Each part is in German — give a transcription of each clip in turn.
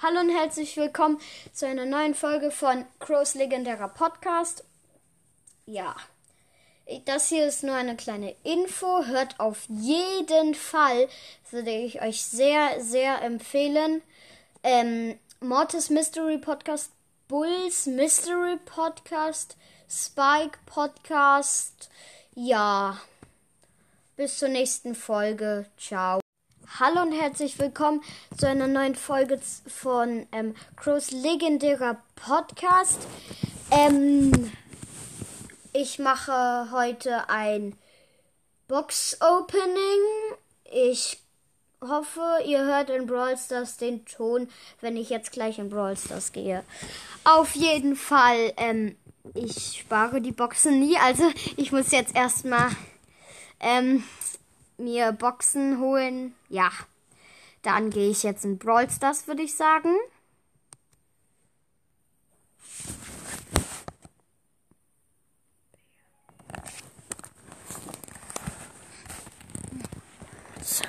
Hallo und herzlich willkommen zu einer neuen Folge von Crows legendärer Podcast. Ja, das hier ist nur eine kleine Info. Hört auf jeden Fall, würde ich euch sehr, sehr empfehlen. Ähm, Mortis Mystery Podcast, Bulls Mystery Podcast, Spike Podcast. Ja, bis zur nächsten Folge. Ciao. Hallo und herzlich willkommen zu einer neuen Folge von ähm, Crows legendärer Podcast. Ähm, ich mache heute ein Box-Opening. Ich hoffe, ihr hört in Brawl Stars den Ton, wenn ich jetzt gleich in Brawl Stars gehe. Auf jeden Fall, ähm, ich spare die Boxen nie. Also ich muss jetzt erstmal ähm, mir Boxen holen. Ja, dann gehe ich jetzt in Brawl Stars, würde ich sagen. So.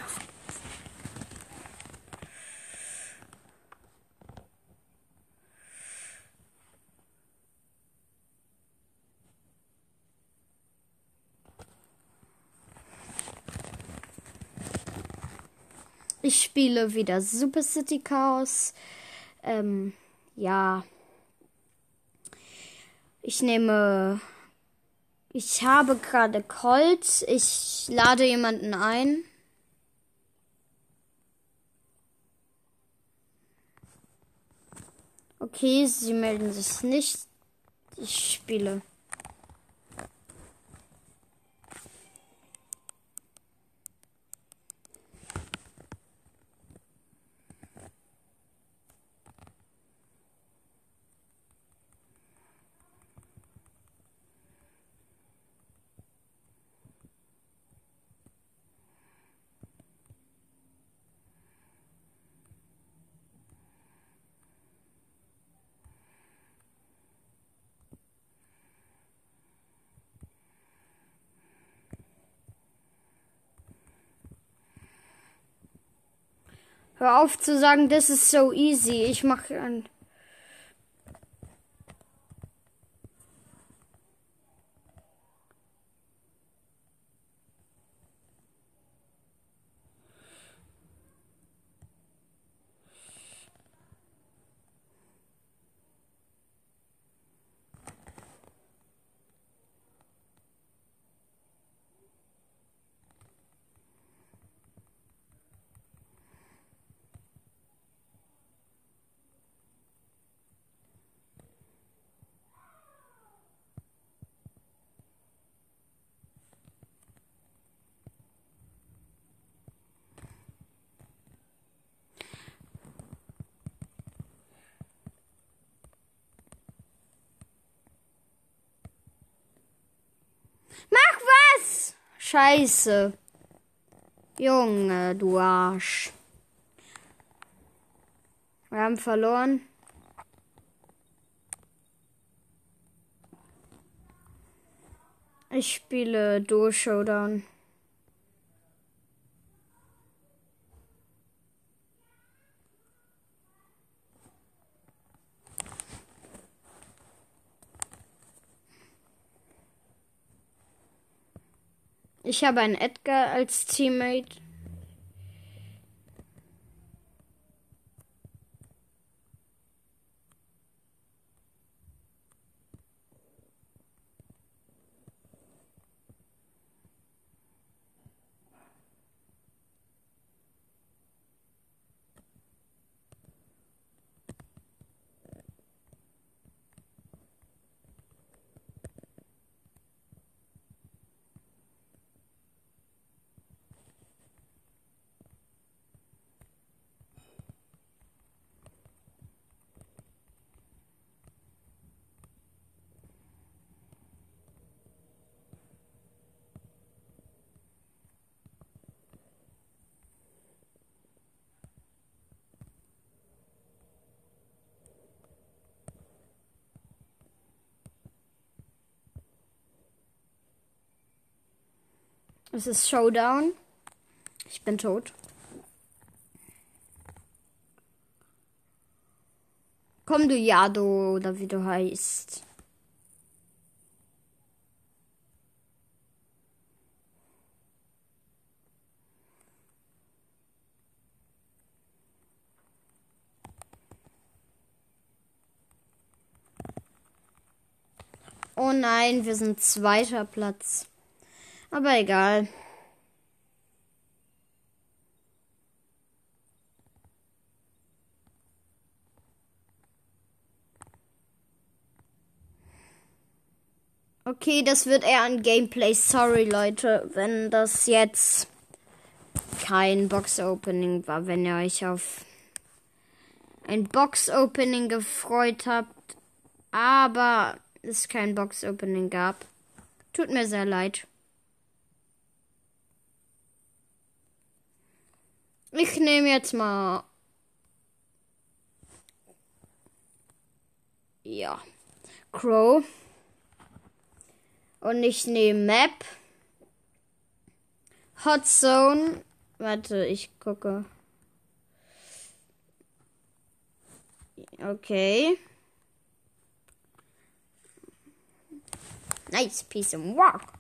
Spiele wieder Super City Chaos. Ähm, ja. Ich nehme. Ich habe gerade Colt. Ich lade jemanden ein. Okay, sie melden sich nicht. Ich spiele. Hör auf zu sagen, das ist so easy. Ich mache ein. Mach was! Scheiße. Junge, du Arsch. Wir haben verloren. Ich spiele Duo Showdown. Ich habe einen Edgar als Teammate. Es ist Showdown. Ich bin tot. Komm, du Jado, oder wie du heißt. Oh nein, wir sind zweiter Platz. Aber egal. Okay, das wird eher ein Gameplay. Sorry, Leute, wenn das jetzt kein Box-Opening war, wenn ihr euch auf ein Box-Opening gefreut habt, aber es kein Box-Opening gab. Tut mir sehr leid. Ich nehme jetzt mal. Ja. Crow. Und ich nehme Map. Hot Zone. Warte, ich gucke. Okay. Nice piece of work.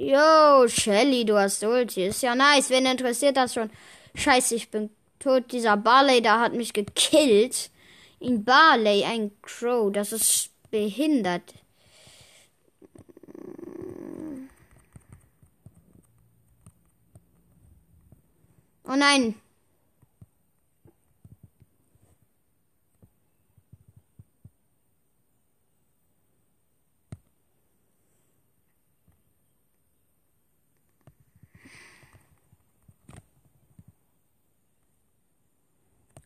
Yo, Shelly, du hast Ulti. Ist ja nice. Wen interessiert das schon? Scheiße, ich bin tot. Dieser Barley da hat mich gekillt. In Barley, ein Crow. Das ist behindert. Oh nein.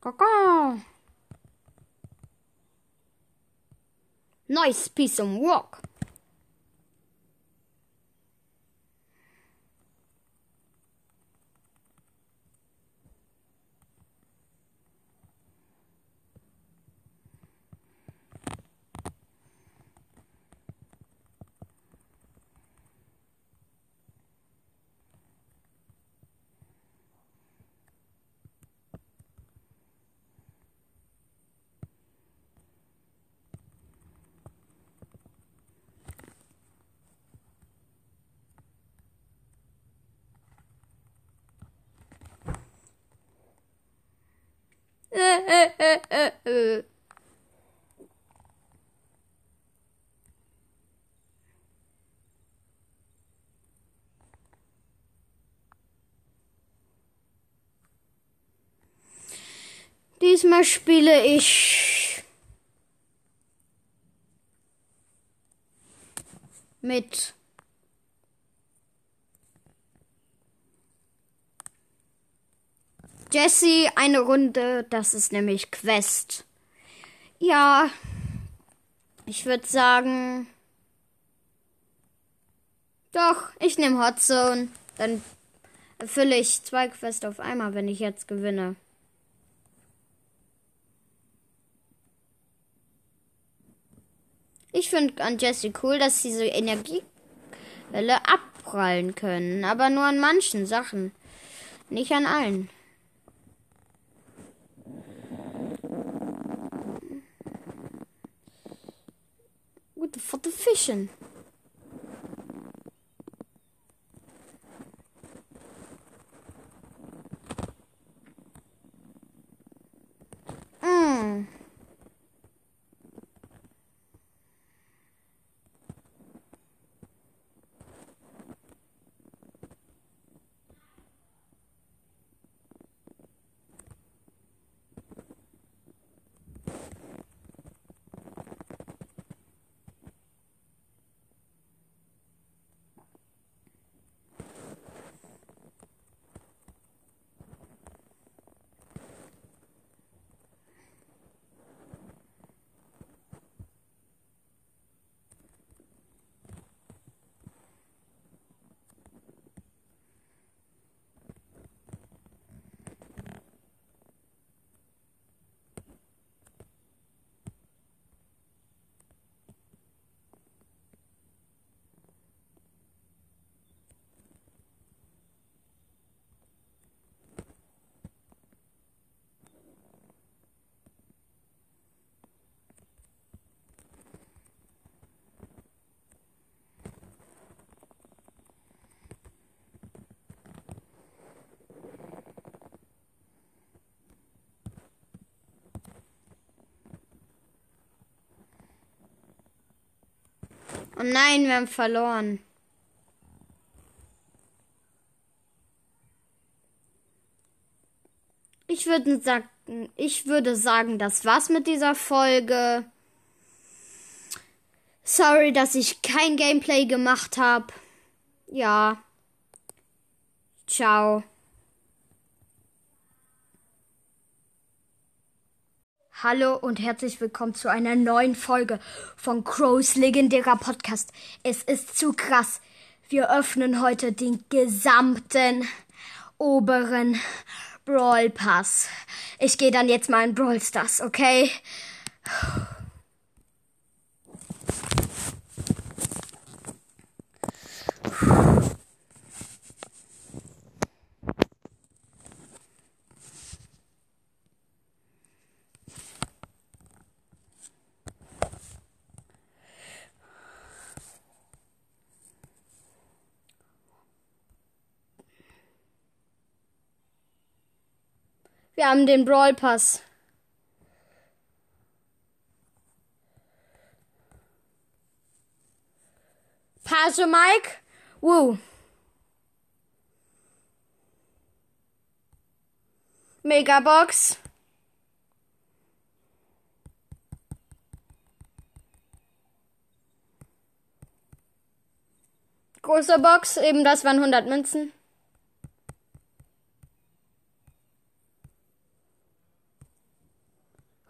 Kaka. Nice piece of work. Diesmal spiele ich mit Jesse eine Runde. Das ist nämlich Quest. Ja, ich würde sagen. Doch, ich nehme Hot Zone. Dann erfülle ich zwei Quests auf einmal, wenn ich jetzt gewinne. Ich finde an Jesse cool, dass diese Energiewelle abprallen können, aber nur an manchen Sachen, nicht an allen. For the fishing. Mm. Oh nein, wir haben verloren. Ich würde sagen, ich würde sagen, das war's mit dieser Folge. Sorry, dass ich kein Gameplay gemacht habe. Ja. Ciao. Hallo und herzlich willkommen zu einer neuen Folge von Crows legendärer Podcast. Es ist zu krass. Wir öffnen heute den gesamten oberen Brawl Pass. Ich gehe dann jetzt mal in Brawl Stars, okay? Wir haben den Brawl Pass. Passe Mike. Woo. Megabox. Große Box, eben das waren 100 Münzen.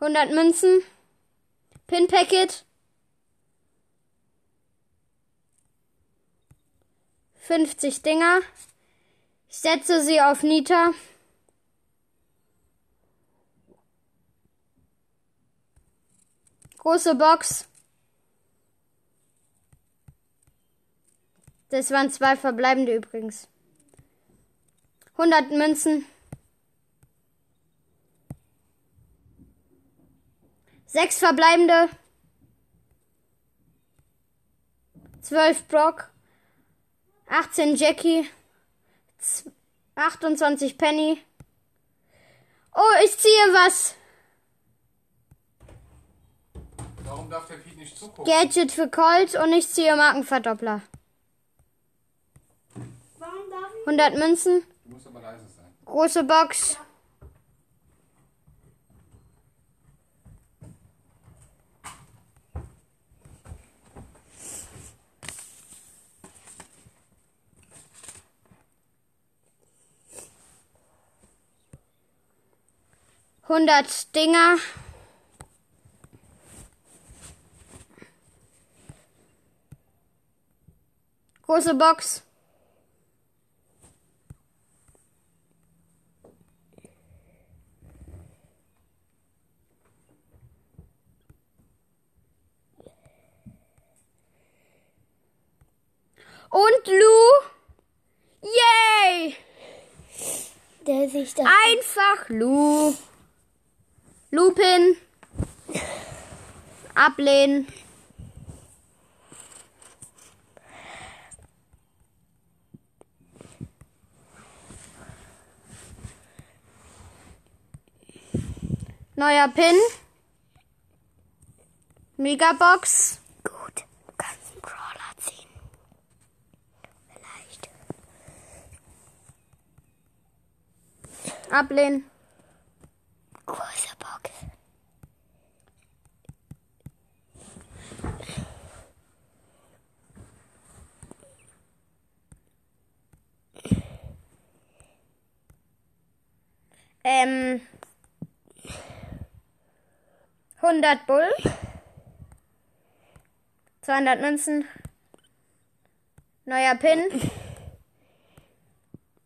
100 Münzen. Pin Packet. 50 Dinger. Ich setze sie auf Nita. Große Box. Das waren zwei verbleibende übrigens. 100 Münzen. Sechs verbleibende. Zwölf Brock. 18 Jackie. 28 Penny. Oh, ich ziehe was. Warum darf der Pete nicht zugucken? Gadget für Colt und ich ziehe Markenverdoppler. Warum darf ich? 100 Münzen. Du musst aber leise sein. Große Box. Hundert Dinger. Große Box. Und Lou. Yay! Der sich das. Einfach Lou. Lupin. Ablehnen. Neuer Pin. Megabox. Gut, du kannst einen Crawler ziehen. Vielleicht. Ablehnen. Große Box. Ähm. 100 Bull. 200 Münzen. Neuer Pin.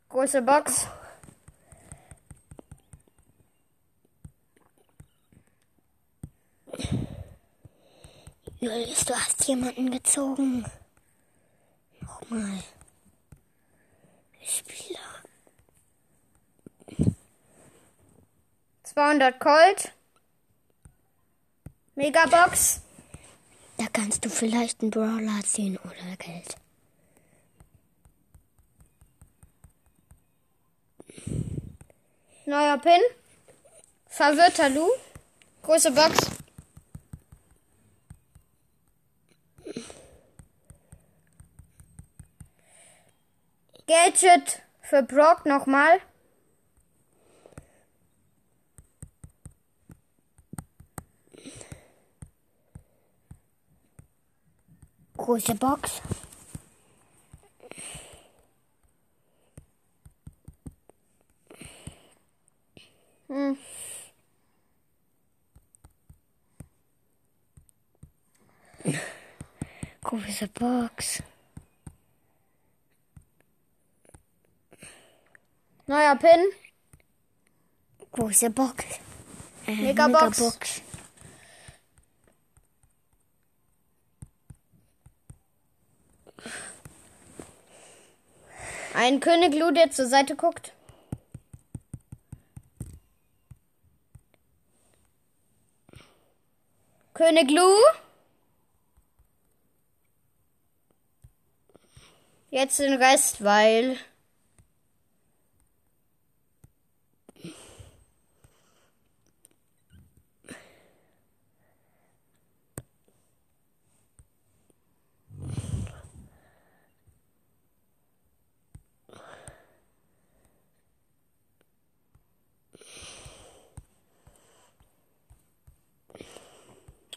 Große Box. Julius, du hast jemanden gezogen. Nochmal. Spieler. 200 Gold. Megabox. Da kannst du vielleicht einen Brawler ziehen oder Geld. Neuer Pin. Verwirrter Lu. Große Box. Gadget für Brock nochmal. Große Box. Hm. Große Box. Neuer Pin. Große Box. Äh, Megabox. Megabox. Ein König Lu, der zur Seite guckt. König Lu. Jetzt den Rest, weil.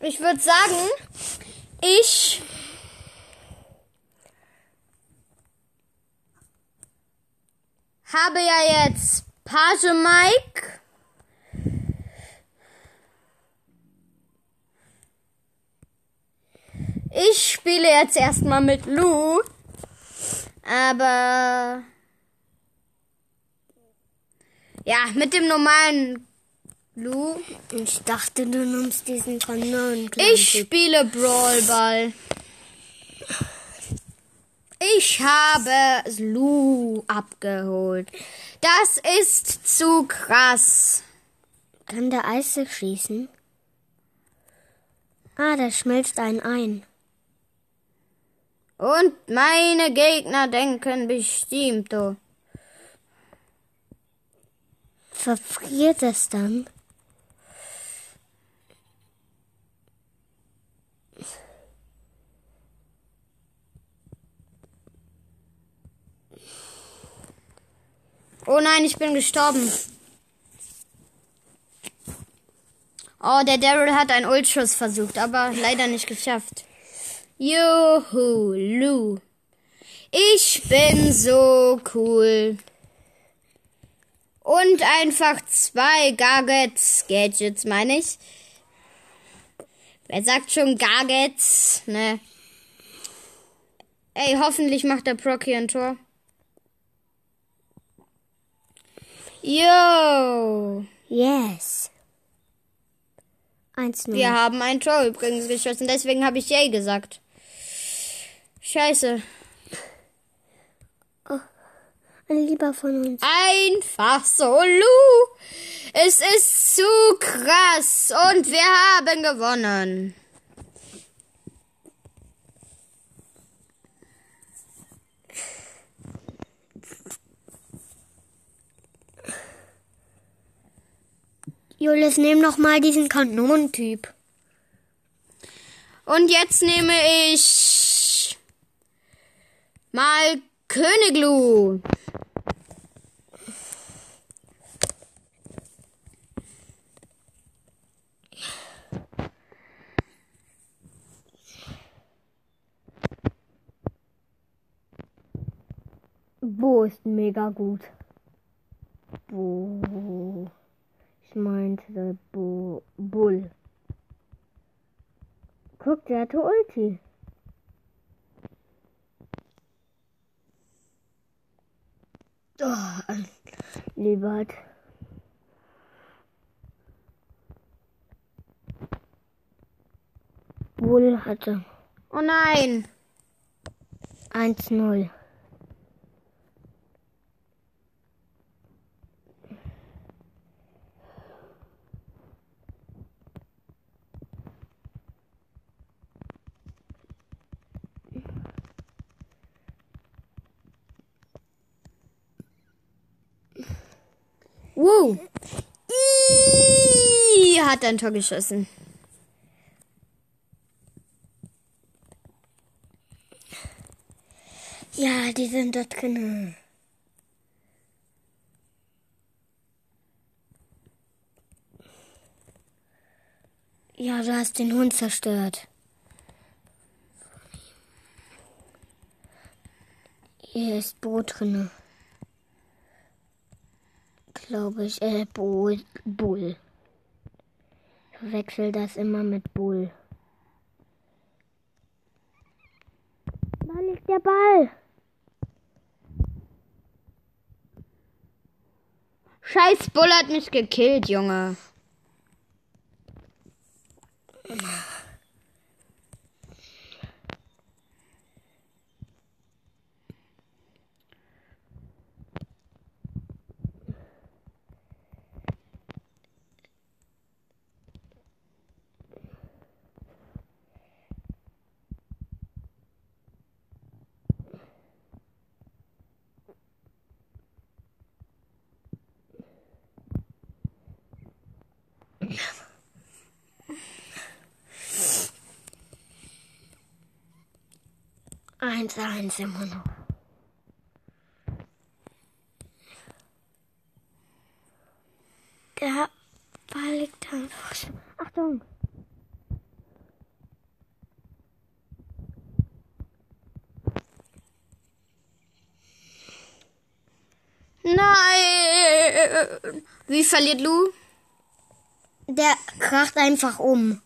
Ich würde sagen, ich habe ja jetzt Page Mike. Ich spiele jetzt erstmal mit Lou. Aber ja, mit dem normalen Lou. Ich dachte, du nimmst diesen Kanonen. Ich spiele Brawlball. Ich habe Lou abgeholt. Das ist zu krass. Kann der Eise schießen? Ah, der schmilzt einen ein. Und meine Gegner denken bestimmt, oh. Verfriert es dann? Oh nein, ich bin gestorben. Oh, der Daryl hat einen Ultschuss versucht, aber leider nicht geschafft. Juhu, Lu. Ich bin so cool. Und einfach zwei Gadgets, Gadgets meine ich. Wer sagt schon Gadgets, ne? Ey, hoffentlich macht der Proc hier ein Tor. Yo! Yes. 1-0. Wir haben ein Tor übrigens geschossen, deswegen habe ich Yay gesagt. Scheiße. Ein Lieber von uns. Einfach so, Lu. Es ist zu krass und wir haben gewonnen. Julius, nimm noch mal diesen Kanonentyp. Und jetzt nehme ich mal Königlu. Bo ist mega gut. Bo. Meinte Bo. Bull. Guck, der hatte Ulti. Oh, Liebert. Bull hatte Oh nein. 1-0. hat ein Tor geschossen. Ja, die sind dort drinnen. Ja, du hast den Hund zerstört. Hier ist Brot drinne. Glaube ich, äh, Bull. Bull. Ich verwechsel das immer mit Bull. Da liegt der Ball. Scheiß Bull hat mich gekillt, Junge. Eins, eins immer noch. Der Ball liegt einfach. so- Achtung! Nein! Wie verliert Lu? Der kracht einfach um.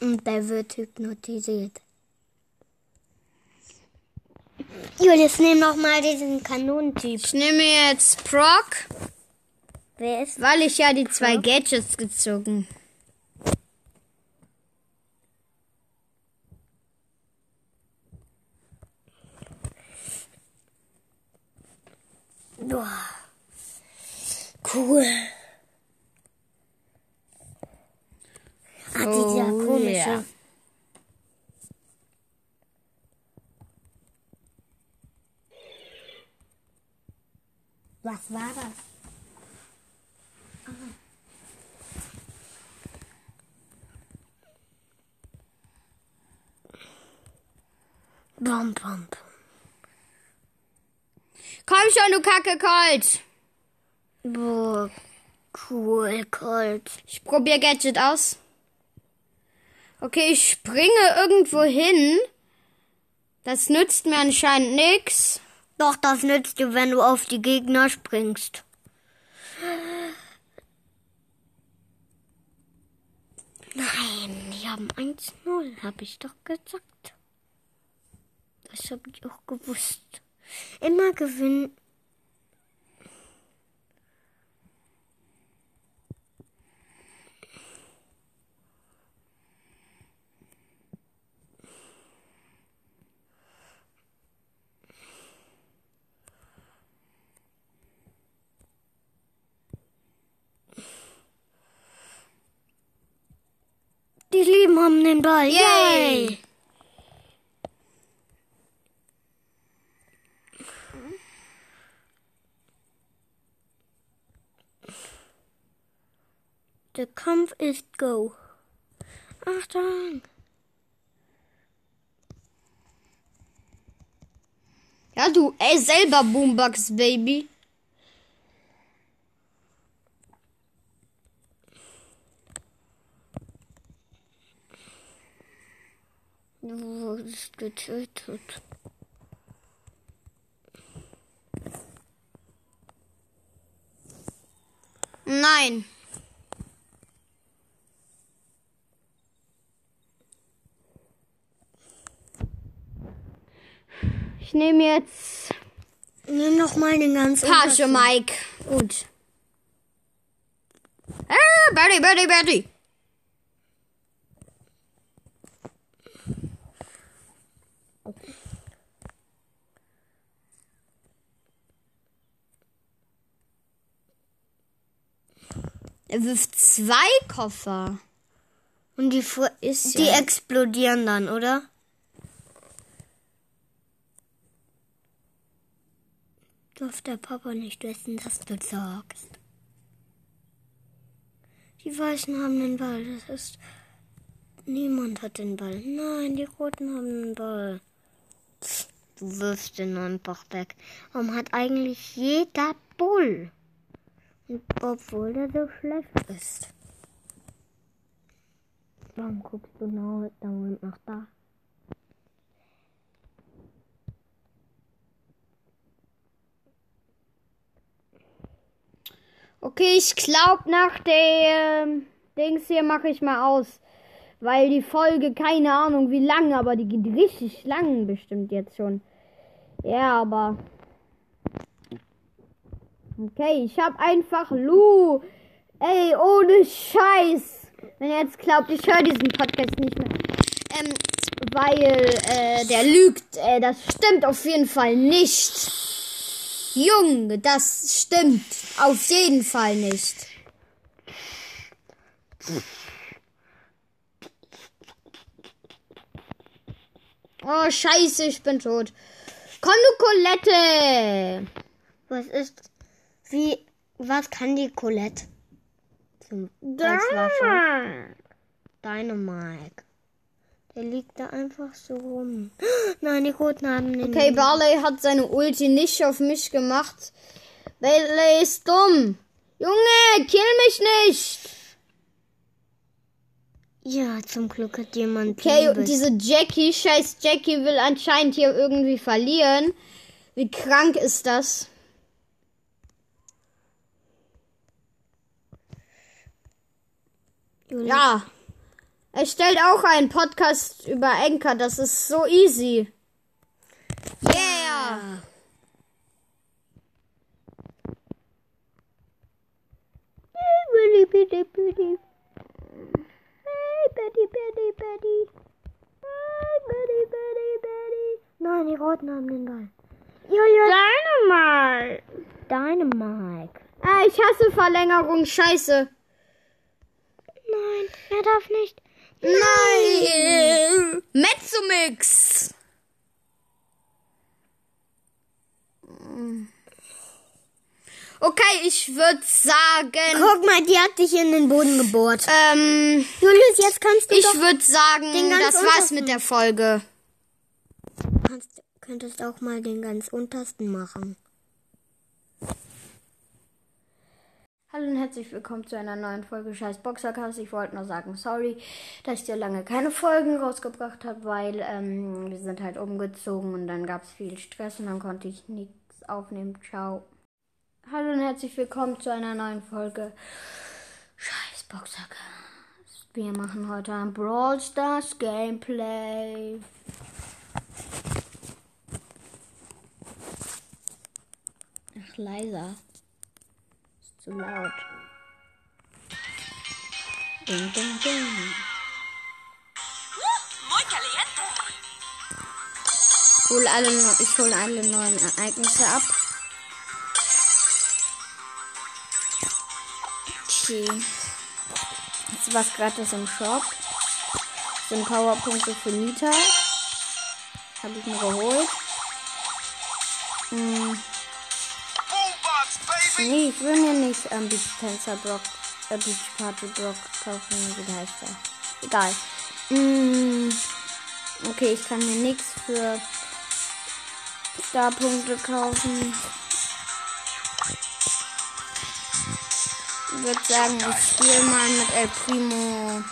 Und der wird hypnotisiert. Julius, nimm noch mal diesen Kanonentyp. Ich nehme jetzt Proc, Wer ist? weil ich ja die zwei Gadgets gezogen. Boah. Cool. Ah, dieser Oh, komische. yeah. Was war das? Bom, bom, bom. Komm schon, du Kacke Colt! Boah, cool, Colt. Ich probiere Gadget aus. Okay, ich springe irgendwo hin. Das nützt mir anscheinend nix. Doch, das nützt dir, wenn du auf die Gegner springst. Nein, die haben 1-0, hab ich doch gesagt. Das hab ich auch gewusst. Immer gewinnen. Die Lieben haben den Ball. Yay! Yay! Der Kampf ist go. Achtung! Ja, du, ey, selber Boombox, Baby. Du wurdest getötet. Nein. Ich nehme jetzt Nimm noch mal den ganzen. Page Mike. Gut. Ah, Birdie, Birdie, Er wirft zwei Koffer. Und die, Ist die ja- explodieren dann, oder? Darf der Papa nicht wissen, dass du sagst. Die Weißen haben den Ball. Das ist. Niemand hat den Ball. Nein, die Roten haben den Ball. Du wirfst den einfach weg. Warum hat eigentlich jeder Bull? Obwohl er so schlecht ist. Warum guckst du genau dauernd nach da? Okay, ich glaube nach der ähm, Dings hier mache ich mal aus. Weil die Folge, keine Ahnung wie lang, aber die geht richtig lang bestimmt jetzt schon. Ja, aber. Okay, ich habe einfach Lu. Ey, ohne Scheiß. Wenn ihr jetzt glaubt, ich höre diesen Podcast nicht mehr. Ähm, weil äh, der lügt. Äh, das stimmt auf jeden Fall nicht. Junge, das stimmt auf jeden Fall nicht. Oh, scheiße, ich bin tot. Komm, du Colette. Was ist. Wie. Was kann die Colette? Zum, als Waffe? Dynamite. Der liegt da einfach so rum. Nein, die Roten haben den. Okay, Barley hat seine Ulti nicht auf mich gemacht. Barley ist dumm. Junge, kill mich nicht. Ja, zum Glück hat jemand. Okay, diese Jackie, scheiß Jackie will anscheinend hier irgendwie verlieren. Wie krank ist das? Ja. Er stellt auch einen Podcast über Enker. Das ist so easy. Yeah. Billy, Billy, Billy. Hey, Betty, Betty, Betty. Hey, Betty, Betty, Betty. Nein, die Roten haben den Ball. Julia. Dynamite. Dynamite. Ah, ich hasse Verlängerung. Scheiße. Nein, er darf nicht. Nein! Mezzomix! Okay, ich würde sagen. Guck mal, die hat dich in den Boden gebohrt. Ähm, Julius, jetzt kannst du ich würde sagen, den ganz das war's mit der Folge. Kannst, könntest auch mal den ganz untersten machen. Hallo und herzlich willkommen zu einer neuen Folge Scheiß Boxercast. Ich wollte nur sagen, sorry, dass ich dir lange keine Folgen rausgebracht habe, weil ähm, wir sind halt umgezogen und dann gab es viel Stress und dann konnte ich nichts aufnehmen. Ciao. Hallo und herzlich willkommen zu einer neuen Folge Scheiß Boxercast. Wir machen heute ein Brawl Stars Gameplay. Ach, leiser. Ist zu laut. Ding, ding, ding. Hol alle, ich hole alle neuen Ereignisse ab. Okay. Jetzt was gratis im Shop. Sind Powerpunkte für Nita. Habe ich mir geholt. Hm, nee, ich will mir nicht ähm, Beach Tensor Block, äh, Beach Party Block kaufen. Wie heißt der? Egal. Hm, okay, ich kann mir nichts für Starpunkte kaufen. Ich würde sagen, ich spiele mal mit El Primo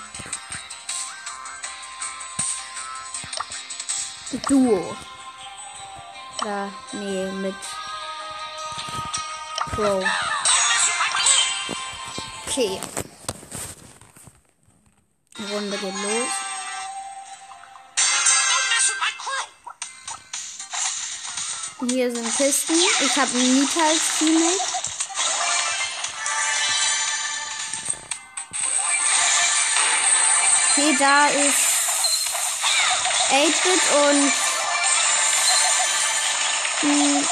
Duo. Oder, nee, mit Pro. Okay. Runde geht los. Hier sind Kisten. Ich habe einen Nita als Teammate. Okay, da ist 8-Bit und hm,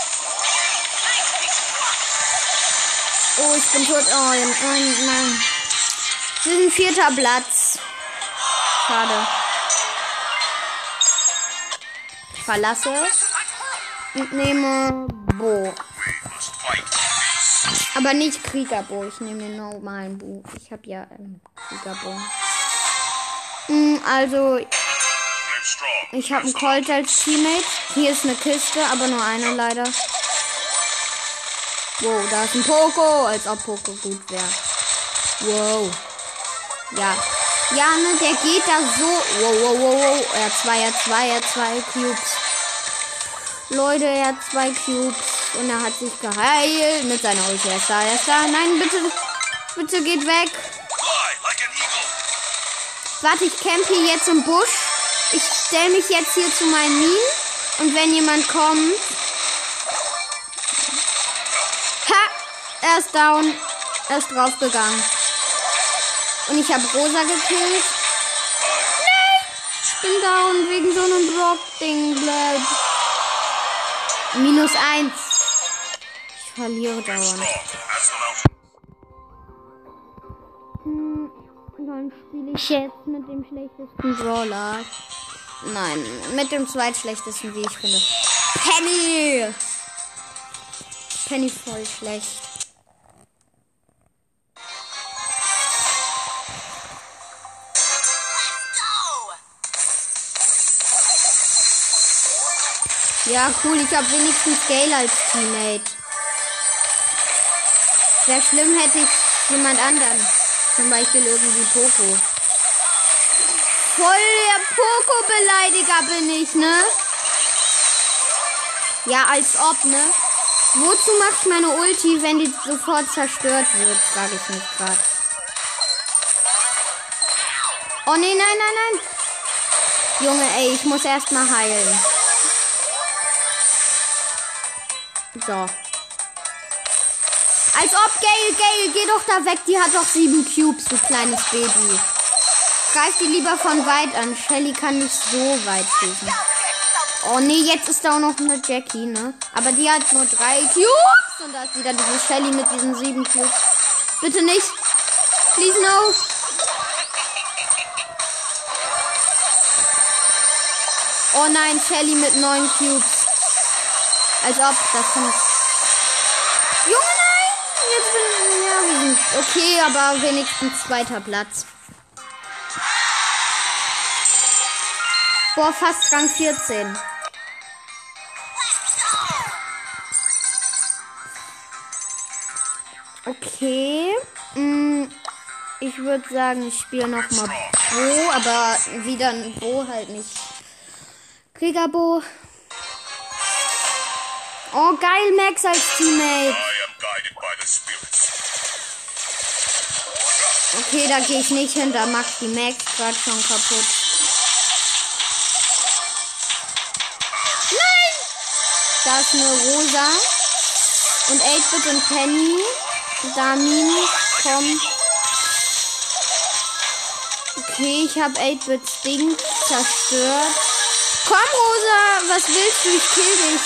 Oh, ich bin tot. Oh, nein, nein. Wir sind vierter Platz. Schade. Ich verlasse und nehme Bo. Aber nicht Kriegerbo. Ich nehme den normalen Bo. Ich habe ja ähm, Kriegerbo. Also, ich habe einen Colt als Teammate. Hier ist eine Kiste, aber nur eine leider. Wow, da ist ein Poco, als ob Poco gut wäre. Wow. Ja. Ja, ne, der geht da so. Wow, wow, wow, wow. Er hat zwei, er hat zwei, er hat zwei Cubes. Leute, er hat zwei Cubes. Und er hat sich geheilt mit seiner Ulti. Er ist da, er ist da. Nein, bitte, bitte geht weg. Warte, ich campe hier jetzt im Busch. Ich stelle mich jetzt hier zu meinen Minen. Und wenn jemand kommt. Ha! Er ist down. Er ist draufgegangen. Und ich habe Rosa gekillt. Nein! Ich bin down wegen so einem. Bleib. Minus eins. Ich verliere dauernd. Dann spiele ich jetzt mit dem schlechtesten Brawler. Nein, mit dem zweitschlechtesten, wie ich finde. Penny! Penny voll schlecht. Ja, cool, ich habe wenigstens Gale als Teammate. Wäre schlimm, hätte ich jemand anderen. Zum Beispiel irgendwie Poco. Voll der Poco-Beleidiger bin ich, ne? Ja, als ob, ne? Wozu macht meine Ulti, wenn die sofort zerstört wird? Frage ich mich gerade. Oh nee, nein, nein, nein. Junge, ey, ich muss erstmal heilen. So. Als ob, Gail, Gail, geh doch da weg. Die hat doch sieben Cubes, du kleines Baby. Greif die lieber von weit an. Shelly kann nicht so weit schießen. Oh nee, jetzt ist da auch noch eine Jackie, ne? Aber die hat nur drei Cubes. Und da ist wieder diese Shelly mit diesen sieben Cubes. Bitte nicht. Please no. Oh nein, Shelly mit neun Cubes. Als ob, das kann ich. Okay, aber wenigstens zweiter Platz. Boah, fast Rang 14. Okay. Mm, Ich würde sagen, ich spiele noch mal Bo, aber wieder ein Bo halt nicht. Kriegerbo. Oh, geil, Max als Teammate. Okay, da gehe ich nicht hin, da macht die Max gerade schon kaputt. Nein! Da ist eine Rosa. Und 8-Bit und Penny. Damin, komm. Okay, ich habe 8-Bits Ding zerstört. Komm, Rosa, was willst du? Ich kill dich.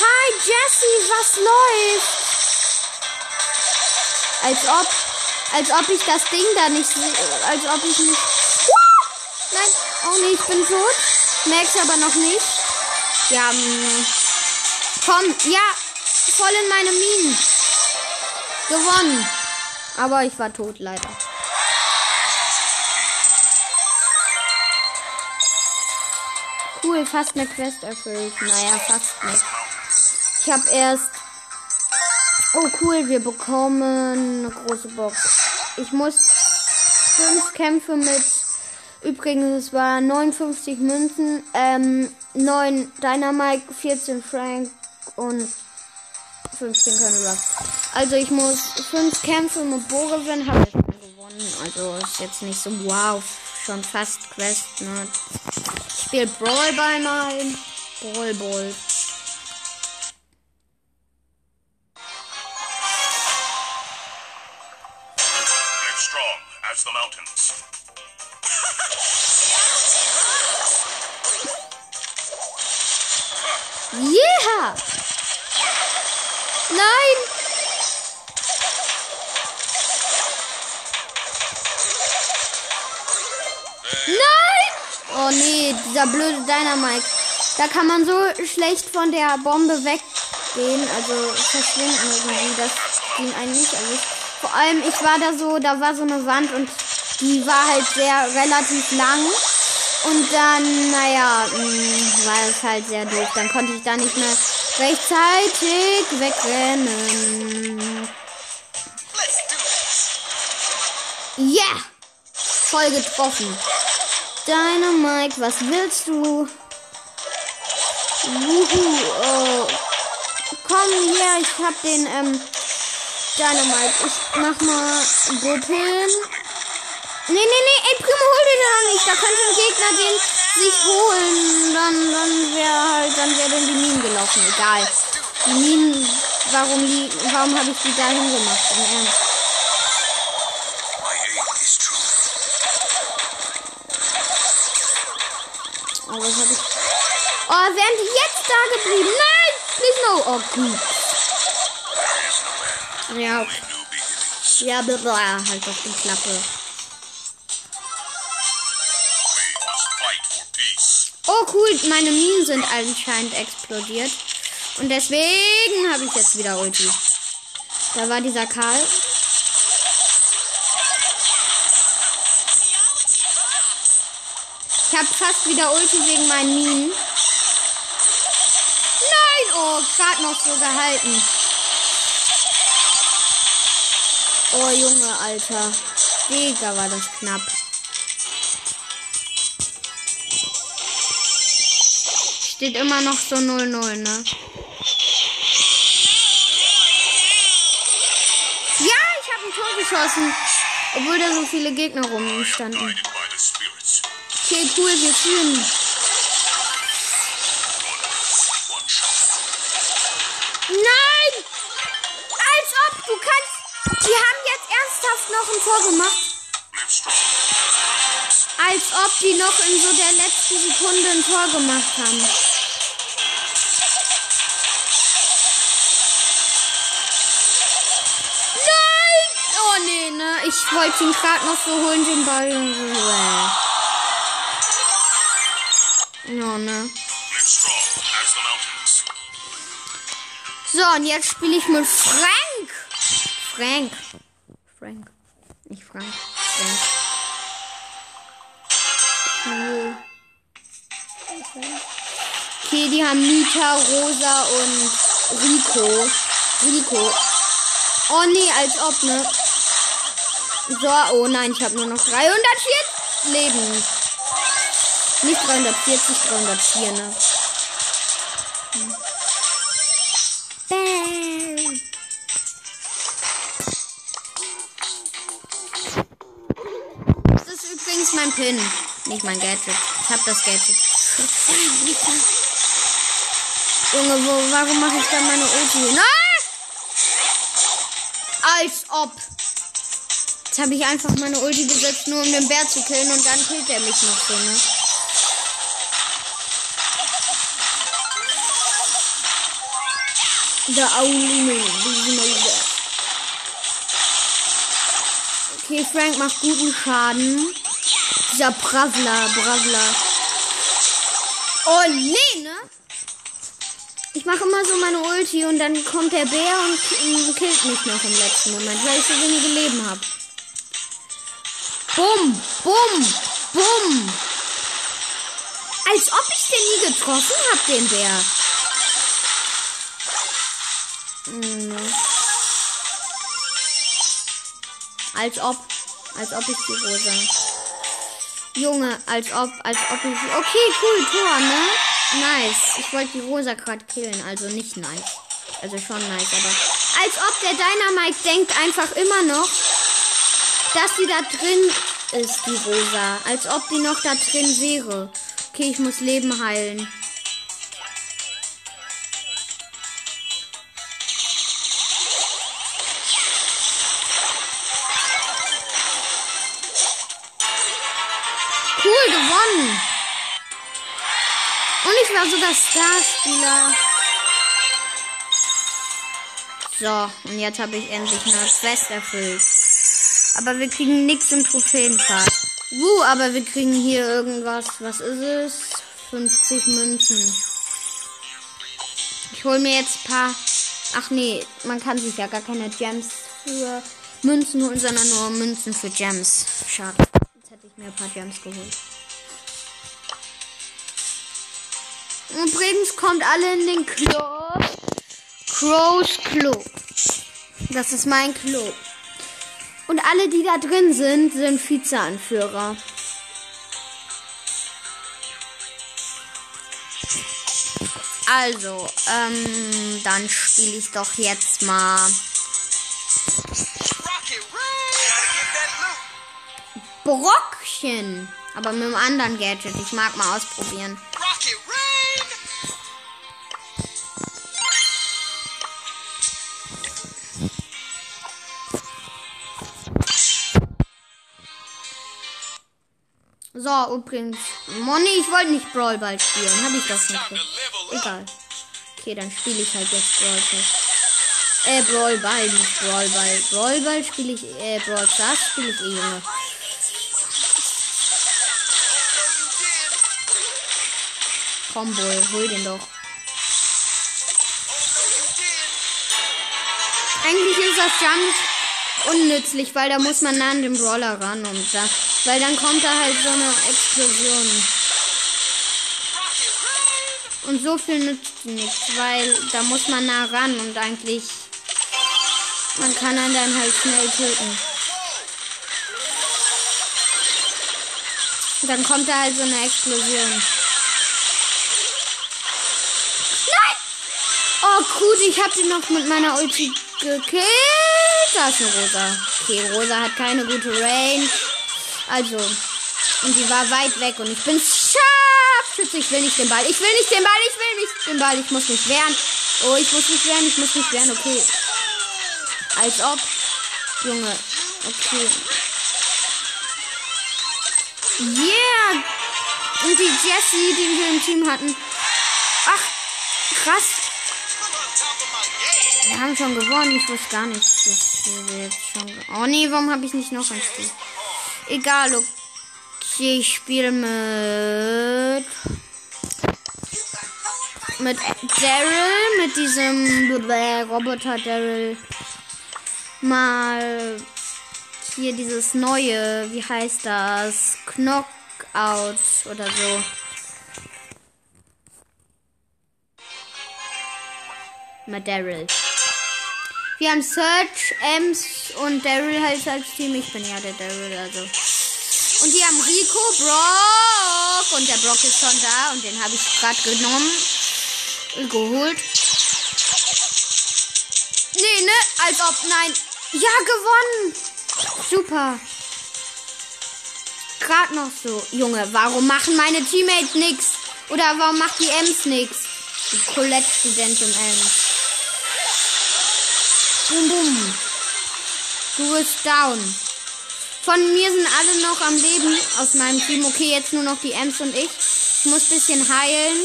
Hi, Jessie, was läuft? Als ob, als ob ich das Ding da nicht, als ob ich nicht. Nein, oh nee, ich bin tot. Merk's aber noch nicht. Ja, mm. komm, ja, voll in meine Minen. Gewonnen. Aber ich war tot, leider. Cool, fast eine Quest erfüllt. Naja, fast nicht. Ich habe erst Oh cool, wir bekommen eine große Box. Ich muss fünf Kämpfe mit. Übrigens, es war 59 Münzen, ähm, 9 Dynamite, 14 Frank und 15 Colonel Also ich muss fünf Kämpfe mit Bo gewinnen, habe ich schon gewonnen. Also ist jetzt nicht so wow, schon fast Quest, ne? Ich spiele Brawl Ball mal. Brawl Ball. Dieser blöde Dynamite. Da kann man so schlecht von der Bombe weggehen, also verschwinden irgendwie. Das ging eigentlich also Vor allem, ich war da so, da war so eine Wand und die war halt sehr relativ lang. Und dann, naja, mh, war es halt sehr doof. Dann konnte ich da nicht mehr rechtzeitig wegrennen. Yeah! voll getroffen. Dynamite, was willst du? Wuhu, oh. Komm her, ich hab den, ähm, Dynamite. Ich mach mal Gopin. Nee, nee, nee, ey, Primo, hol den doch nicht. Da könnte ein Gegner den sich holen. Dann, dann wäre halt, dann wäre denn die Minen gelaufen. Egal. Die Minen, warum die, warum habe ich die da hingemacht? Im Ernst. Oh, wären die jetzt da geblieben? Nein! Please no. Oh, gut. Ja, ja, bla, halt doch die Klappe. Oh, cool. Meine Minen sind anscheinend explodiert. Und deswegen habe ich jetzt wieder Ulti. Da war dieser Karl. Ich habe fast wieder Ulti wegen meinen Minen. Oh, gerade noch so gehalten. Oh, Junge, Alter. Digga, war das knapp. Steht immer noch so 0-0, ne? Ja, ich habe ein Tor geschossen. Obwohl da so viele Gegner rumstanden. Okay, cool, wir führen. Noch ein Tor gemacht. Als ob die noch in so der letzten Sekunde ein Tor gemacht haben. Oh ne? Ich wollte ihn gerade noch so holen, den Ball. Ja, ne? So, und jetzt spiele ich mit Frank. Frank. Frank. Nicht Frank. Frank. Okay, die haben Nita, Rosa und Rico. Rico. Oh nee, als ob, ne? So, oh nein, ich habe nur noch 304 Leben. Nicht 340, 304, ne? Pin. Nicht mein Gadget. Ich hab das Gadget. Junge, wo, warum mache ich da meine Ulti? Nein! Als ob. Jetzt habe ich einfach meine Ulti gesetzt, nur um den Bär zu killen und dann killt er mich noch so, ne? The only that. Okay, Frank macht guten Schaden. Dieser Bravla, Bravla. Oh, nee, ne? Ich mache immer so meine Ulti und dann kommt der Bär und killt mich noch im letzten Moment, weil ich so wenige Leben habe. Bumm, bumm, bumm. Als ob ich den nie getroffen habe, den Bär. Mhm. Als ob. Als ob ich die Rosa. Junge, als ob, als ob ich. Okay, cool, Tor, ne? Nice. Ich wollte die Rosa gerade killen, also nicht nice. Also schon nice, aber. Als ob der Dynamite denkt einfach immer noch, dass die da drin ist, die Rosa. Als ob die noch da drin wäre. Okay, ich muss Leben heilen. Cool, gewonnen. Und ich war sogar Starspieler. So, und jetzt habe ich endlich eine Quest erfüllt. Aber wir kriegen nichts im Trophäenfach. Wuh, aber wir kriegen hier irgendwas. Was ist es? 50 Münzen. Ich hole mir jetzt ein paar. Ach nee, man kann sich ja gar keine Gems für Münzen holen, sondern nur Münzen für Gems. Schade. Ich mir ein paar Gems geholt. Übrigens kommt alle in den Club. Crows Club. Das ist mein Club. Und alle, die da drin sind, sind Vizeanführer. Also, ähm, dann spiele ich doch jetzt mal Brockchen. Aber mit einem anderen Gadget. Ich mag mal ausprobieren. Rocket Rain! So, übrigens. Moni, ich wollte nicht Brawl Ball spielen. Habe ich level up! Egal. Okay, dann spiele ich halt jetzt Brawl Stars. Äh, Brawl Ball, nicht Brawl Ball. Brawl Ball spiele ich, äh, Brawl Stars spiele ich eh, Junge. Bull, hol den doch. Eigentlich ist das Jump unnützlich, weil da muss man nah an den Brawler ran und da, weil dann kommt da halt so eine Explosion. Und so viel nützt nichts, weil da muss man nah ran und eigentlich man kann ihn dann halt schnell töten. Und dann kommt da halt so eine Explosion. Nein! Oh gut, ich hab ihn noch mit meiner Ulti gekillt. Da ist eine Rosa. Okay, Rosa hat keine gute Range. Also, und die war weit weg und ich bin Scharfschütze. Ich will nicht den Ball. Ich will nicht den Ball. Ich will nicht den Ball. Ich muss mich wehren. Oh, ich muss mich wehren. Ich muss mich wehren. Okay. Als ob. Junge. Okay. Yeah. Und die Jessie, die wir im Team hatten. Ach, krass. Wir haben schon gewonnen. Ich wusste gar nicht, dass wir jetzt schon. Oh nee, warum habe ich nicht noch ein Spiel? Egal, okay, ich spiele mit. Mit Daryl, mit diesem Roboter Daryl. Mal hier dieses neue, wie heißt das? Knockout oder so. Mit Daryl. Wir haben Search, Ems und Daryl halt als Team. Ich bin ja der Daryl, also. Und die haben Rico, Brock. Und der Brock ist schon da. Und den habe ich gerade genommen. und Geholt. Nee, ne? Als ob, nein. Ja, gewonnen. Super. Gerade noch so. Junge, warum machen meine Teammates nix? Oder warum macht die Ems nix? Die Colette-Studentin Ems. Bum, bum. Du bist down. Von mir sind alle noch am Leben aus meinem Team. Okay, jetzt nur noch die Ems und ich. Ich muss ein bisschen heilen.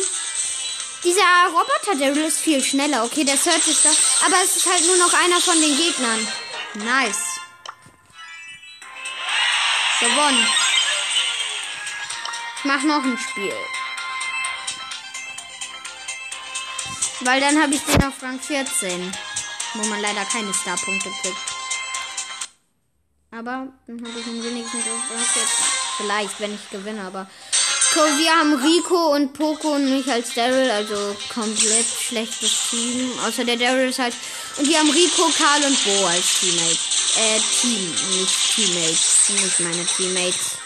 Dieser Roboter, der ist viel schneller. Okay, der Search ist da. Aber es ist halt nur noch einer von den Gegnern. Nice. Gewonnen. Ich mach noch ein Spiel. Weil dann habe ich den auf Rang 14. Wo man leider keine Starpunkte kriegt. Aber dann habe ich Rang 14. Vielleicht, wenn ich gewinne, aber. So, wir haben Rico und Poco und mich als Daryl, also komplett schlechtes Team. Außer der Daryl ist halt. Und wir haben Rico, Karl und Bo als Teammate. Äh, Team, nicht Teammates. Nicht meine Teammates.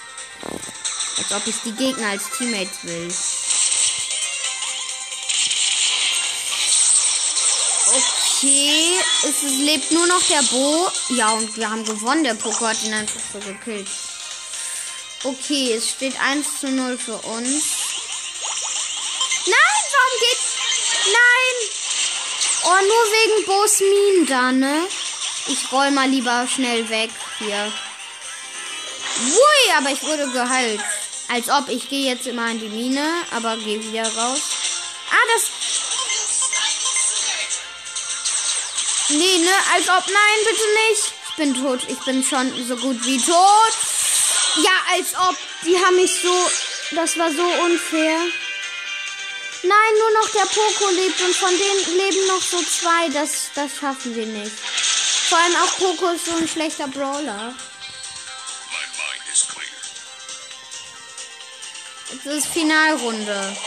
Als ob ich die Gegner als Teammates will. Es lebt nur noch der Bo. Ja, und wir haben gewonnen. Der Poco hat ihn einfach so gekillt. Okay, es steht 1 zu 0 für uns. Nein, warum geht... Nein! Oh, nur wegen Bo's Minen da, ne? Ich roll mal lieber schnell weg hier. Ui, aber ich wurde geheilt. Als ob, ich gehe jetzt immer in die Mine, aber gehe wieder raus. Ah, das... Nee, ne? Als ob, nein, bitte nicht. Ich bin tot. Ich bin schon so gut wie tot. Ja, als ob. Die haben mich so... Das war so unfair. Nein, nur noch der Poco lebt und von denen leben noch so zwei. Das, das schaffen wir nicht. Vor allem auch Poco ist so ein schlechter Brawler. Das ist Finalrunde.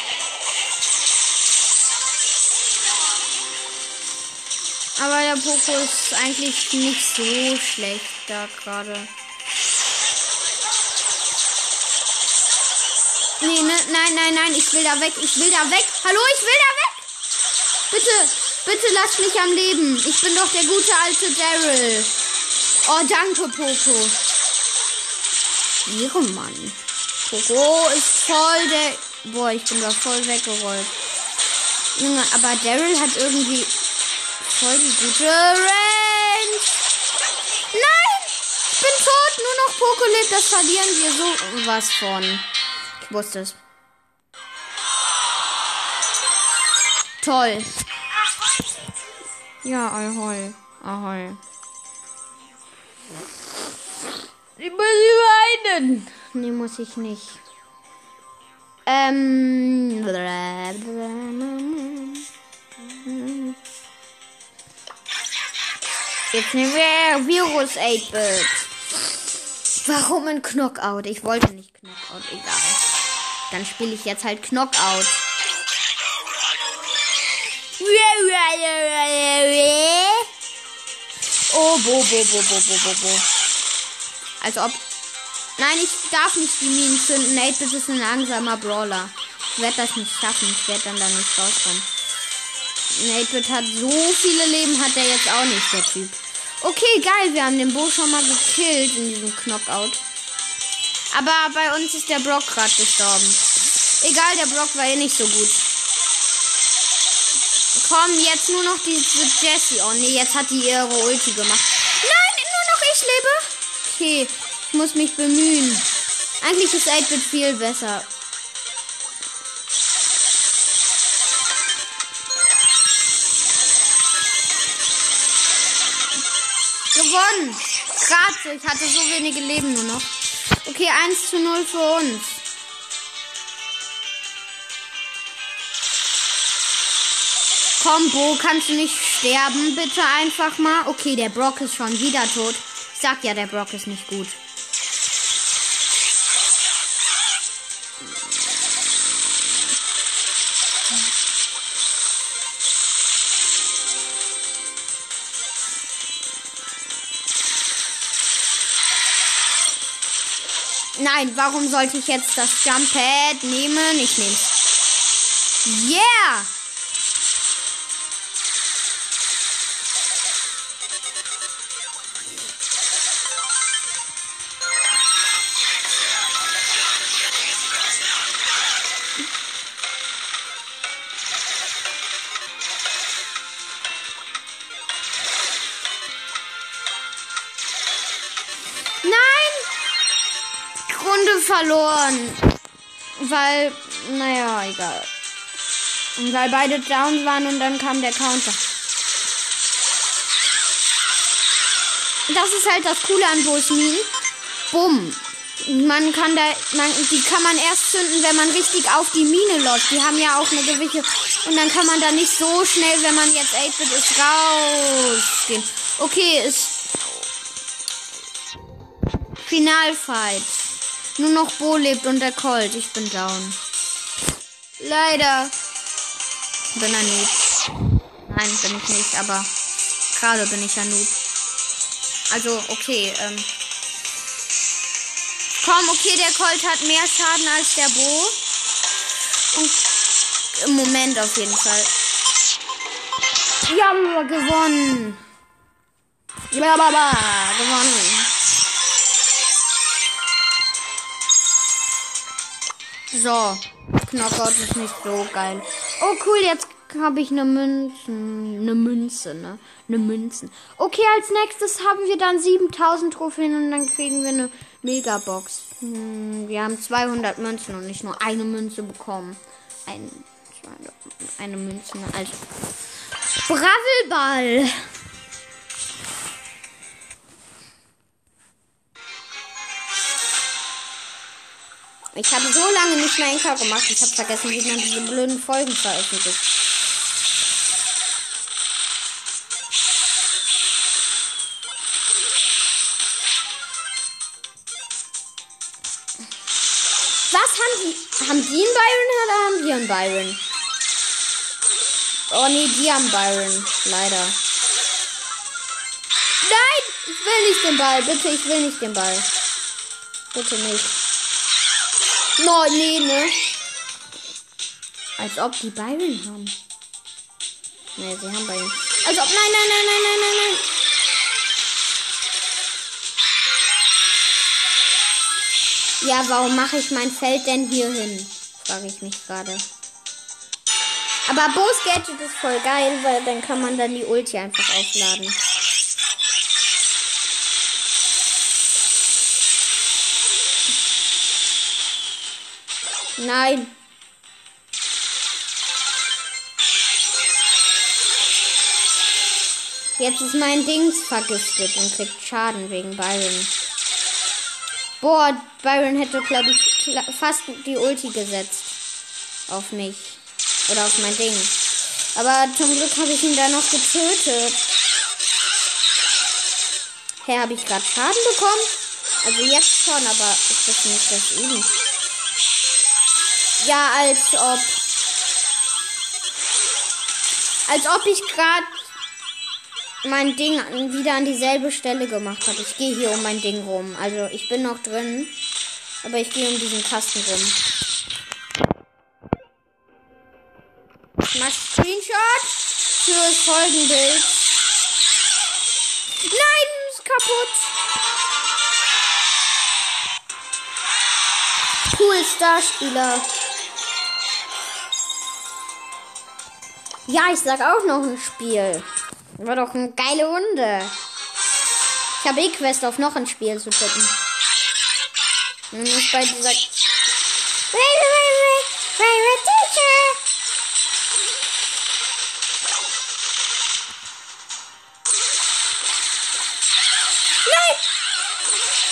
Aber der Poco ist eigentlich nicht so schlecht da gerade. Nee, ne, nein, nein, nein, ich will da weg, ich will da weg. Hallo, ich will da weg. Bitte, bitte lasst mich am Leben. Ich bin doch der gute alte Daryl. Oh, danke, Poco. Ihre Mann. Poco ist voll der. Boah, ich bin da voll weggerollt. Junge, aber Daryl hat irgendwie voll die gute Range. Nein! Ich bin tot! Nur noch Poco lebt. Das verlieren wir so was von. Ich wusste es. Toll. Ja, ahoi. Ahoi. Ich muss weinen. Nee, muss ich nicht. Ähm. Jetzt nehmen wir Virus 8-Bit. Warum ein Knockout? Ich wollte nicht Knockout, egal. Dann spiele ich jetzt halt Knockout. Oh, bo, bo, bo, bo, bo, bo, bo. Als ob. Nein, ich darf nicht die Minen zünden. 8 ist ein langsamer Brawler. Ich werde das nicht schaffen. Ich werde dann da nicht rauskommen. 8 hat so viele Leben, hat er jetzt auch nicht, der Typ. Okay, geil, wir haben den Bo schon mal gekillt in diesem Knockout. Aber bei uns ist der Brock gerade gestorben. Egal, der Brock war eh nicht so gut. Komm, jetzt nur noch diese Jessie. Oh nee, jetzt hat die ihre Ulti gemacht. Nein, nur noch ich lebe. Okay, ich muss mich bemühen. Eigentlich ist 8-Bit viel besser. Gewonnen. So, ich hatte so wenige Leben nur noch. Okay, 1 zu 0 für uns. Komm, Bo, kannst du nicht sterben, bitte einfach mal? Okay, der Brock ist schon wieder tot. Ich sag ja, der Brock ist nicht gut. Nein, warum sollte ich jetzt das Jump Pad nehmen? Ich nehm's. Yeah! Verloren. Weil, naja, egal. Weil beide down waren und dann kam der Counter. Das ist halt das Coole an Bosmin. Bumm. Man kann da, man, die kann man erst zünden, wenn man richtig auf die Mine läuft. Die haben ja auch eine gewisse. Und dann kann man da nicht so schnell, wenn man jetzt 8-Bit ist, rausgehen. Okay, ist. Finalfight. Nur noch Bo lebt und der Colt. Ich bin down. Leider. Bin ein Noob. Nein, bin ich nicht, aber gerade bin ich ein Noob. Also, okay, ähm. Komm, okay, der Colt hat mehr Schaden als der Bo. Und im Moment auf jeden Fall. Ja, gewonnen. Ja, aber gewonnen. So, Knockout ist nicht so geil. Oh cool, jetzt habe ich eine Münze. Eine Münze, ne? Eine Münzen. Okay, als nächstes haben wir dann 7000 Trophäen und dann kriegen wir eine Megabox. Hm, wir haben 200 Münzen und nicht nur eine Münze bekommen. Ein, zwei, eine Münze, ne? also. Bravelball! Ich habe so lange nicht mehr Enker gemacht. Ich habe vergessen, wie man diese blöden Folgen veröffentlicht. Was haben die? Haben die einen Byron oder haben wir einen Byron? Oh nee, die haben Byron. Leider. Ich will nicht den Ball. Bitte, ich will nicht den Ball. Bitte nicht. No, nee, ne? Als ob die Byron haben. Nee, sie haben Byron. Als ob. Nein, nein, nein, nein, nein, nein, nein. Ja, warum mache ich mein Feld denn hier hin? Frage ich mich gerade. Aber Bo's Gadget ist voll geil, weil dann kann man dann die Ulti einfach aufladen. Nein. Jetzt ist mein Dings vergiftet und kriegt Schaden wegen Byron. Boah, Byron hätte, glaube ich, fast die Ulti gesetzt. Auf mich. Oder auf mein Ding. Aber zum Glück habe ich ihn da noch getötet. Hä, habe ich gerade Schaden bekommen? Also jetzt schon, aber ist das nicht das eben? Ja, als ob. Als ob ich gerade mein Ding wieder an dieselbe Stelle gemacht habe. Ich gehe hier um mein Ding rum. Also ich bin noch drin. Aber ich gehe um diesen Kasten rum. Ich mach Screenshot für das Folgenbild. Nein, ist kaputt. Cool Starspieler. Ja, ich sag auch noch ein Spiel. War doch eine geile Runde. Ich habe eh Quest auf noch ein Spiel zu tippen. Nicht bei dieser.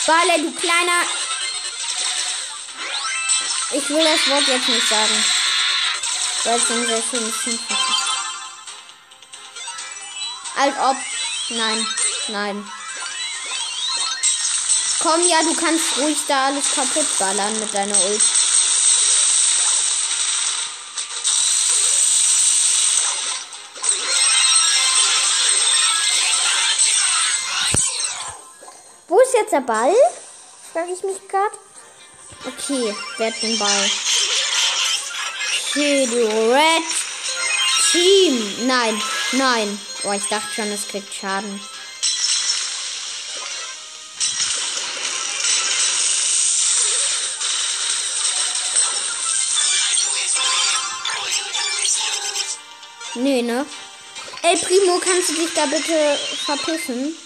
Bale, du kleiner. Ich will das Wort jetzt nicht sagen. Weil es ein sehr Schimpfwort ist. Als ob. Nein, nein. Komm, ja, du kannst ruhig da alles kaputt ballern mit deiner Ult. Wo ist jetzt der Ball? Frage ich mich gerade. Okay, wer hat den Ball? Okay, die Red Team. Nein, nein. Oh, ich dachte schon, es kriegt Schaden. Nee, ne? Ey, Primo, kannst du dich da bitte verpissen?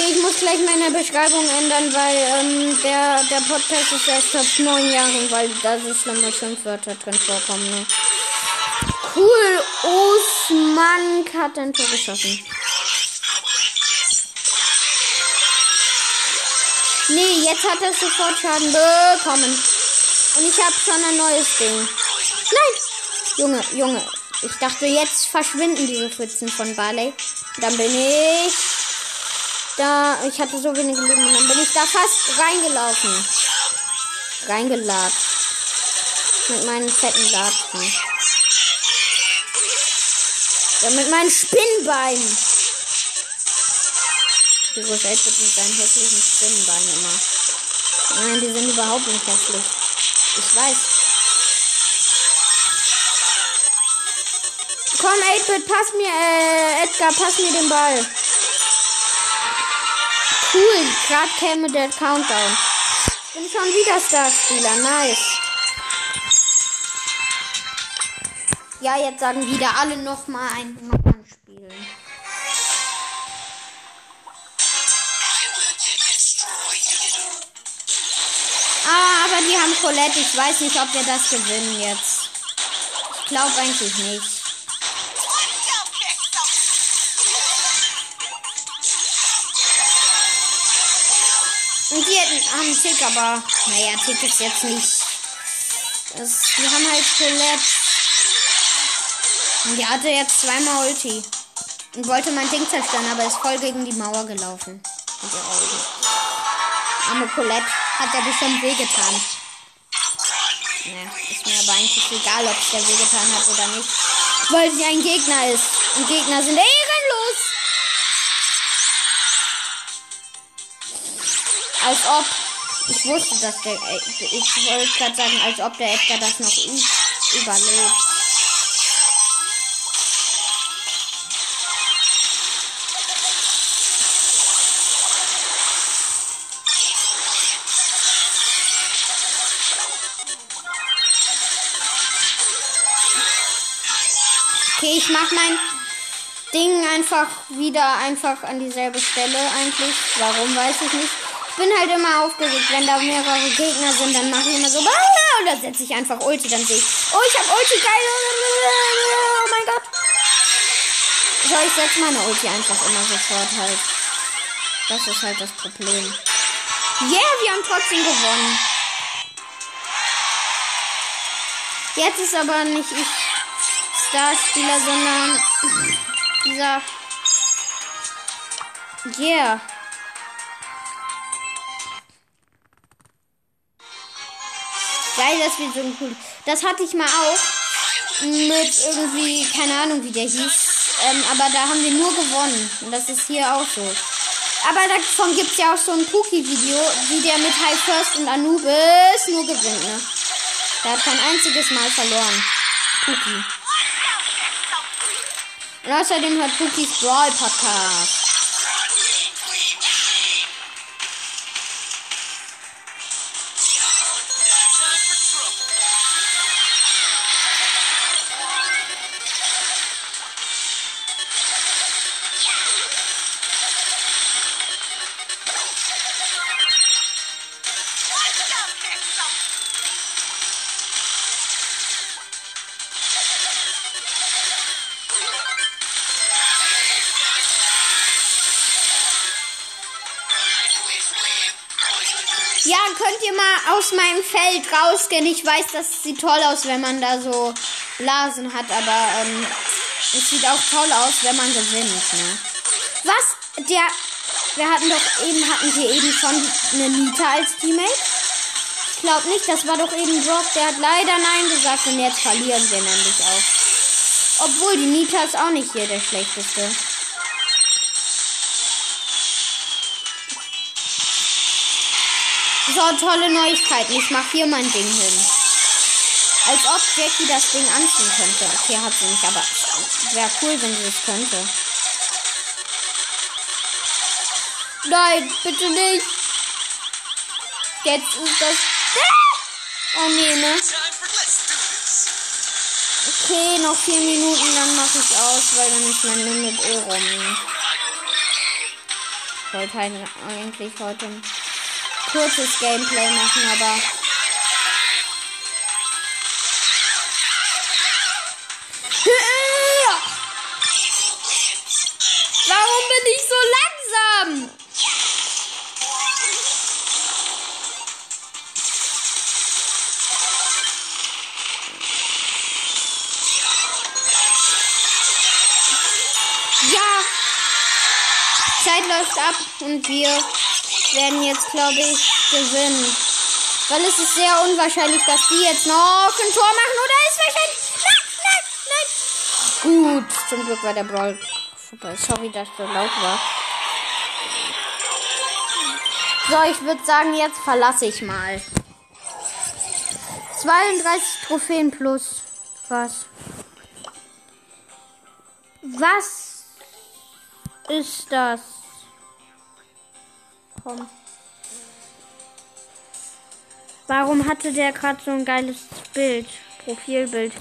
Okay, ich muss gleich meine Beschreibung ändern, weil ähm, der, der Podcast ist erst ab neun Jahren, weil da so schlimme Schimpfwörter drin vorkommen. Ne? Cool, Osman hat ein Tor geschossen. Nee, jetzt hat er sofort Schaden bekommen. Und ich habe schon ein neues Ding. Nein! Junge, Junge. Ich dachte, jetzt verschwinden diese Pfützen von Barley. Dann bin ich da. Ich hatte so wenige Leben und dann bin ich da fast reingelaufen. Reingelatscht. Mit meinen fetten Latschen. Ja, mit meinen Spinnbeinen. Die Groß wird mit seinen hässlichen Spinnenbeinen immer. Nein, die sind überhaupt nicht hässlich. Ich weiß. Komm, 8-Bit, pass mir, äh, Edgar, pass mir den Ball. Cool, gerade käme der Countdown. Bin schon wieder Starspieler, nice. Ja, jetzt sagen wieder alle nochmal ein Nummern spielen. Ah, aber die haben Colette. Ich weiß nicht, ob wir das gewinnen jetzt. Ich glaube eigentlich nicht. Haben Tick, aber naja, Tick ist jetzt nicht. Das, die haben halt Colette. Und die hatte jetzt zweimal Ulti. Und wollte mein Ding zerstören, aber ist voll gegen die Mauer gelaufen. Mit ihrer Ulti. Arme Colette hat ja bestimmt wehgetan. Ne, ist mir aber eigentlich egal, ob es der wehgetan hat oder nicht. Weil sie ein Gegner ist. Und Gegner sind ehrenlos. Als ob. Ich wusste, dass der. Ich wollte gerade sagen, als ob der Edgar das noch überlebt. Okay, ich mach mein Ding einfach wieder einfach an dieselbe Stelle eigentlich. Warum, weiß ich nicht. Bin halt immer aufgeregt, wenn da mehrere Gegner sind, dann mache ich immer so und dann setze ich einfach Ulti, dann sehe ich, oh, ich habe Ulti, geil, oh mein Gott. So, ich setze meine Ulti einfach immer sofort halt. Das ist halt das Problem. Yeah, wir haben trotzdem gewonnen. Jetzt ist aber nicht ich Starspieler, sondern dieser. Yeah. Geil, das wird so cool. Das hatte ich mal auch mit irgendwie, keine Ahnung, wie der hieß. Ähm, aber da haben wir nur gewonnen. Und das ist hier auch so. Aber davon gibt es ja auch so ein Puki-Video, wie der mit High First und Anubis nur gewinnt, ne? Der hat kein einziges Mal verloren. Puki. Und außerdem hört Pukis Brawl Podcast. Meinem Feld rausgehen? Ich weiß, das sieht toll aus, wenn man da so Blasen hat, aber ähm, es sieht auch toll aus, wenn man gewinnt, ne? Was? Der. Wir hatten doch eben, hatten wir eben schon eine Nita als Teammate? Ich glaube nicht, das war doch eben Brock, der hat leider Nein gesagt und jetzt verlieren wir nämlich auch. Obwohl, die Nita ist auch nicht hier der schlechteste. So, tolle Neuigkeiten. Ich mache hier mein Ding hin. Als ob Jackie das Ding anziehen könnte. Okay, hat sie nicht, aber wäre cool, wenn sie das könnte. Nein, bitte nicht. Jetzt ist das. Oh nee, ne? Okay, noch vier Minuten, dann mache ich aus, weil dann ist mein Limit eh rum. Ich wollte halt eigentlich heute kurzes Gameplay machen, aber. Warum bin ich so langsam? Ja. Zeit läuft ab und wir werden jetzt, glaube ich, gewinnen. Weil es ist sehr unwahrscheinlich, dass die jetzt noch ein Tor machen oder ist wahrscheinlich. Nein, nein, nein. Gut, zum Glück war der Brawl vorbei. Sorry, dass so laut war. So, ich würde sagen, jetzt verlasse ich mal. 32 Trophäen plus. Was? Was ist das? Komm. Warum hatte der gerade so ein geiles Bild? Profilbild.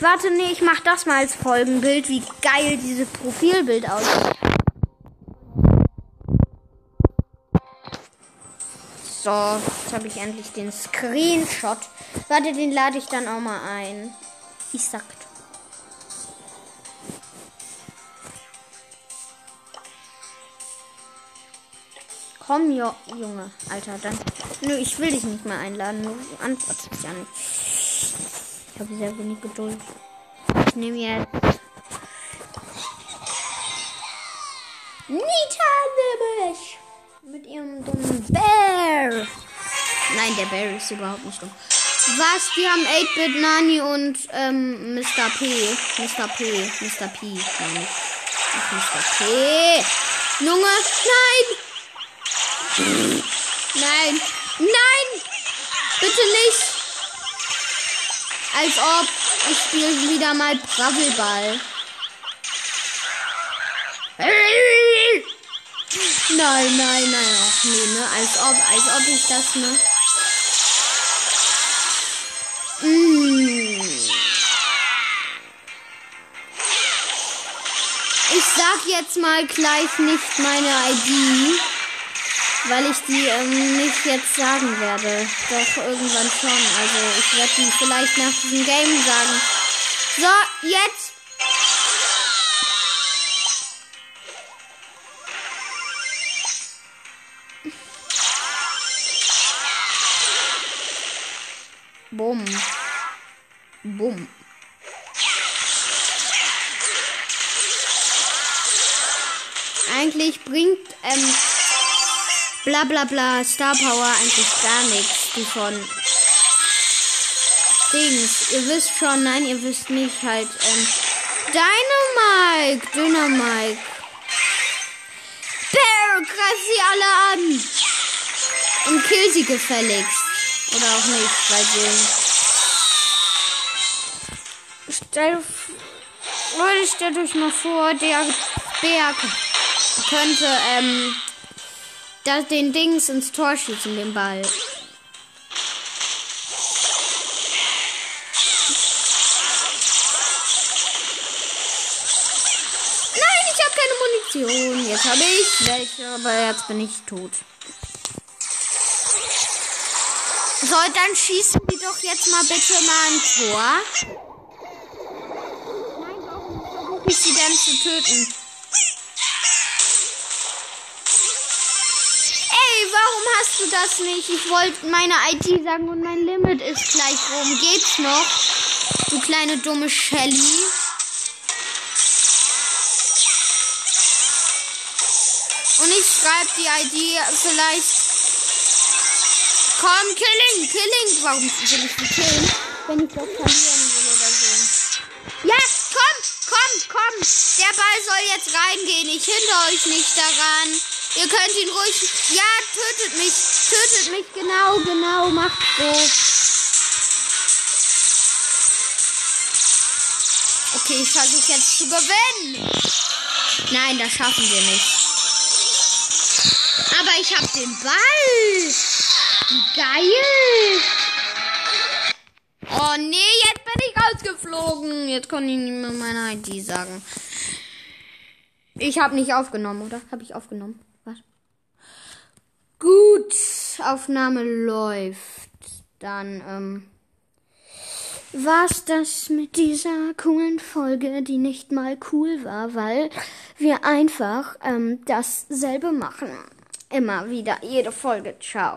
Warte, nee, ich mach das mal als Folgenbild, wie geil dieses Profilbild aussieht. So, jetzt habe ich endlich den Screenshot. Warte, den lade ich dann auch mal ein. Ich sagt. Komm, jo Junge. Alter, dann. Nö, ich will dich nicht mehr einladen. Du antwortest ja nicht. Ich habe sehr wenig Geduld. Ich nehme jetzt. Nita Libisch! Mit ihrem dummen Bär! Nein, der Bär ist überhaupt nicht dumm. Was? Die haben 8-Bit, Nani und ähm, Mr. P. Mr. P. Mr. P. Ich. Mr. P. Junge, nein! Nein! Nein! Bitte nicht! Als ob ich spiele wieder mal Brabbelball. Nein, nein, nein, ach nee, ne? Als ob, als ob ich das, ne? Mm. Ich sag jetzt mal gleich nicht meine ID, weil ich die ähm, nicht jetzt sagen werde. Doch irgendwann schon. Also ich werde die vielleicht nach diesem Game sagen. So, jetzt. Bumm. Bumm. Eigentlich bringt ähm, bla bla bla Star Power eigentlich gar nichts, die von Dings. Ihr wisst schon, nein, ihr wisst nicht halt, ähm, Dynamike, Dynamike. Bear, greif sie alle an. Und kill sie gefälligst. Oder auch nicht, weil sie. Stell, Leute, stellt euch mal vor, der Berg könnte ähm, das, den Dings ins Tor schießen, den Ball. Nein, ich habe keine Munition. Jetzt habe ich welche, aber jetzt bin ich tot. So, dann schießen die doch jetzt mal bitte mal ein Tor. Nein, warum versuche ich sie denn zu töten? Warum hast du das nicht? Ich wollte meine ID sagen und mein Limit ist gleich rum. Geht's noch? Du kleine dumme Shelly. Und ich schreibe die ID vielleicht. Komm, Killing, Killing. Warum will ich die killen? Wenn ich das verlieren will oder so. Ja, komm, komm, komm. Der Ball soll jetzt reingehen. Ich hindere euch nicht daran. Ihr könnt ihn ruhig. Ja, tötet mich. Tötet mich. Genau, genau. Macht so. Okay, ich versuche jetzt zu gewinnen. Nein, das schaffen wir nicht. Aber ich habe den Ball. Wie geil. Oh nee, jetzt bin ich rausgeflogen. Jetzt kann ich nicht mehr meine ID sagen. Ich habe nicht aufgenommen, oder? Habe ich aufgenommen? Gut, Aufnahme läuft. Dann, ähm, war's das mit dieser coolen Folge, die nicht mal cool war, weil wir einfach ähm, dasselbe machen. Immer wieder, jede Folge. Ciao.